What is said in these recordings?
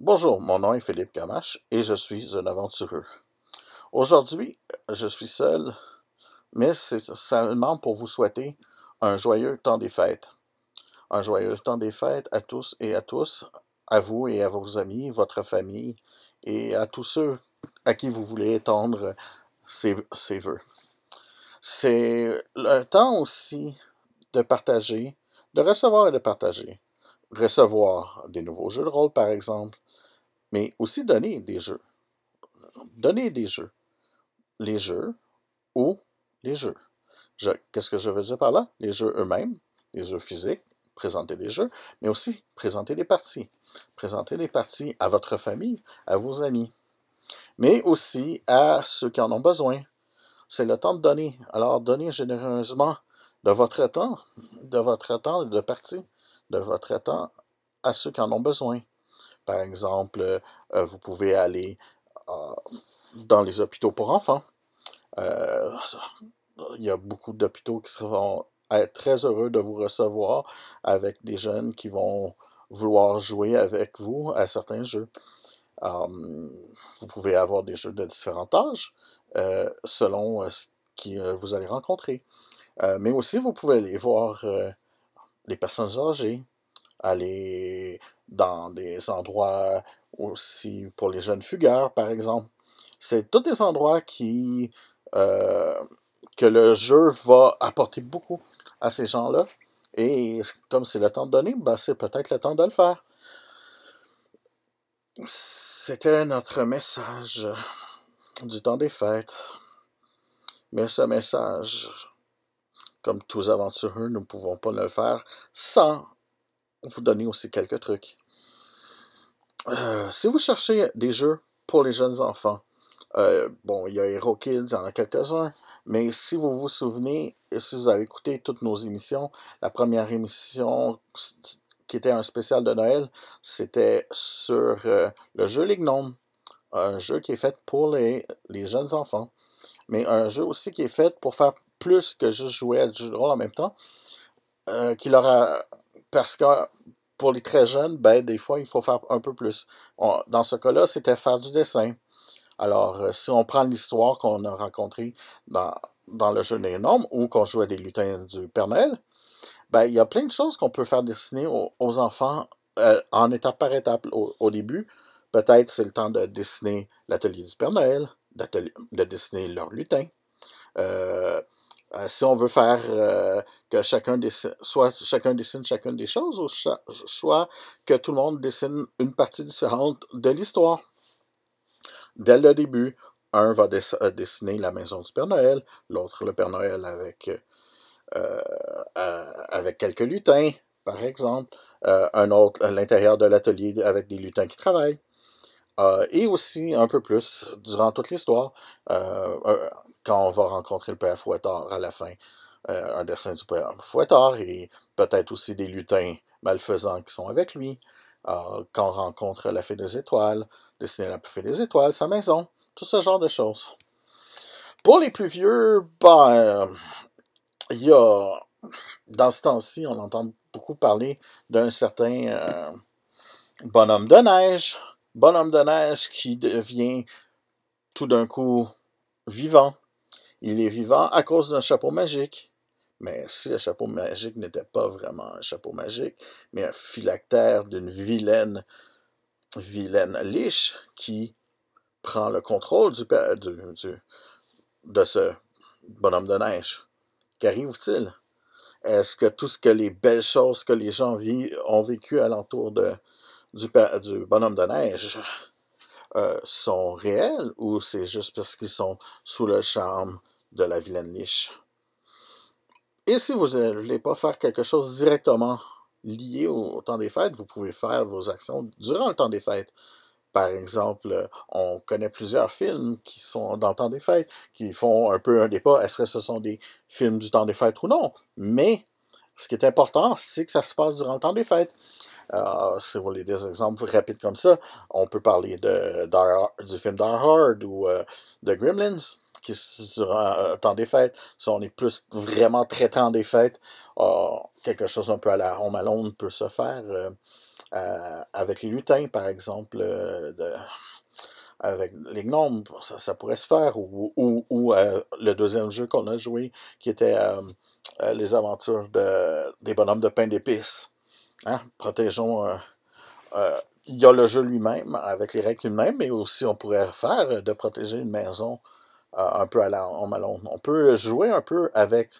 Bonjour, mon nom est Philippe Camache et je suis un aventureux. Aujourd'hui, je suis seul, mais c'est seulement pour vous souhaiter un joyeux temps des fêtes. Un joyeux temps des fêtes à tous et à tous, à vous et à vos amis, votre famille et à tous ceux à qui vous voulez étendre ces, ces vœux. C'est le temps aussi de partager, de recevoir et de partager. Recevoir des nouveaux jeux de rôle, par exemple, mais aussi donner des jeux. Donner des jeux. Les jeux ou les jeux. Qu'est-ce que je veux dire par là? Les jeux eux-mêmes, les jeux physiques, présenter des jeux, mais aussi présenter des parties. Présenter des parties à votre famille, à vos amis, mais aussi à ceux qui en ont besoin. C'est le temps de donner. Alors, donnez généreusement de votre temps, de votre temps de partie, de votre temps à ceux qui en ont besoin. Par exemple, euh, vous pouvez aller euh, dans les hôpitaux pour enfants. Euh, il y a beaucoup d'hôpitaux qui seront être très heureux de vous recevoir avec des jeunes qui vont vouloir jouer avec vous à certains jeux. vous pouvez avoir des jeux de différents âges selon ce que vous allez rencontrer. mais aussi, vous pouvez aller voir les personnes âgées, aller dans des endroits aussi pour les jeunes fugueurs, par exemple. C'est tous des endroits qui euh, que le jeu va apporter beaucoup à ces gens-là. Et comme c'est le temps de donner, ben c'est peut-être le temps de le faire. C'était notre message du temps des fêtes. Mais ce message, comme tous aventureux, nous ne pouvons pas le faire sans vous donner aussi quelques trucs. Euh, si vous cherchez des jeux pour les jeunes enfants, euh, bon, il y a Hero Kids, il y en a quelques-uns, mais si vous vous souvenez, si vous avez écouté toutes nos émissions, la première émission qui était un spécial de Noël, c'était sur euh, le jeu Les Gnomes, un jeu qui est fait pour les, les, jeunes enfants, mais un jeu aussi qui est fait pour faire plus que juste jouer à du jeu de rôle en même temps, qui leur a parce que pour les très jeunes, ben, des fois, il faut faire un peu plus. dans ce cas-là, c'était faire du dessin. Alors, euh, si on prend l'histoire qu'on a rencontrée dans, dans le jeu des normes ou qu'on jouait des lutins du Père Noël, ben, il y a plein de choses qu'on peut faire dessiner aux, enfants euh, en étape par étape. Au, début, peut-être c'est le temps de dessiner l'atelier du Père Noël, de dessiner leur lutin. Euh, euh, si on veut faire euh, que chacun dessine, soit chacun dessine chacune des choses, ou soit que tout le monde dessine une partie différente de l'histoire. Dès le début, un va euh, dessiner la maison du Père Noël, l'autre le Père Noël avec, avec quelques lutins, par exemple, un autre l'intérieur de l'atelier avec des lutins qui travaillent. et aussi un peu plus durant toute l'histoire, quand on va rencontrer le père Fouettard à la fin, euh, un dessin du père Fouettard et peut-être aussi des lutins malfaisants qui sont avec lui. Quand on rencontre la fée des étoiles, dessiner la fée des étoiles, sa maison, tout ce genre de choses. Pour les plus vieux, ben, il y a, dans ce temps-ci, on entend beaucoup parler d'un certain euh, bonhomme de neige, bonhomme de neige qui devient tout d'un coup vivant, il est vivant à cause d'un chapeau magique. Mais si le chapeau magique n'était pas vraiment un chapeau magique, mais un phylactère d'une vilaine, vilaine liche qui prend le contrôle de ce bonhomme de neige. Qu'arrive-t-il? Est-ce que tout ce que les belles choses que les gens ont vécues alentour de, du, du bonhomme de neige euh, sont réelles ou c'est juste parce qu'ils sont sous le charme de la vilaine liche. Et si vous ne voulez pas faire quelque chose directement lié au, temps des fêtes, vous pouvez faire vos actions durant le temps des fêtes. Par exemple, on connaît plusieurs films qui sont dans le temps des fêtes, qui font un peu un débat, est-ce que ce sont des films du temps des fêtes ou non? Mais ce qui est important, c'est que ça se passe durant le temps des fêtes. Euh, si vous voulez des exemples rapides comme ça, on peut parler de, du film Die Hard ou euh, de Gremlins qui sera un temps des fêtes. Si on est plus vraiment très temps des fêtes, euh, quelque chose un peu à la Home Alone peut se faire. Euh, avec les lutins, par exemple, avec les gnomes, ça, pourrait se faire, ou, le deuxième jeu qu'on a joué, qui était les aventures de, des bonhommes de pain d'épices. Hein? Protégeons il y a le jeu lui-même, avec les règles lui-même, mais aussi on pourrait faire de protéger une maison euh, un peu à la en Malone. On peut jouer un peu avec,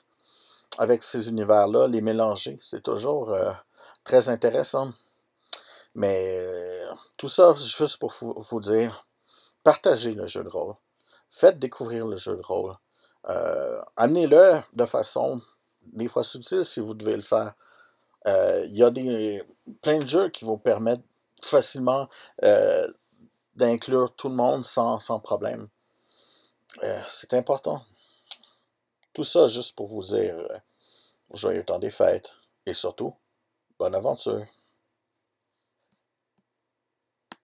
avec ces univers-là, les mélanger. C'est toujours euh, très intéressant. Mais euh, tout ça, juste pour vous, dire, partagez le jeu de rôle. Faites découvrir le jeu de rôle. Amenez-le de façon, des fois subtile si vous devez le faire. Il y a des, plein de jeux qui vous permettent facilement d'inclure tout le monde sans problème. Euh, c'est important. Tout ça juste pour vous dire euh, joyeux temps des fêtes et surtout, bonne aventure.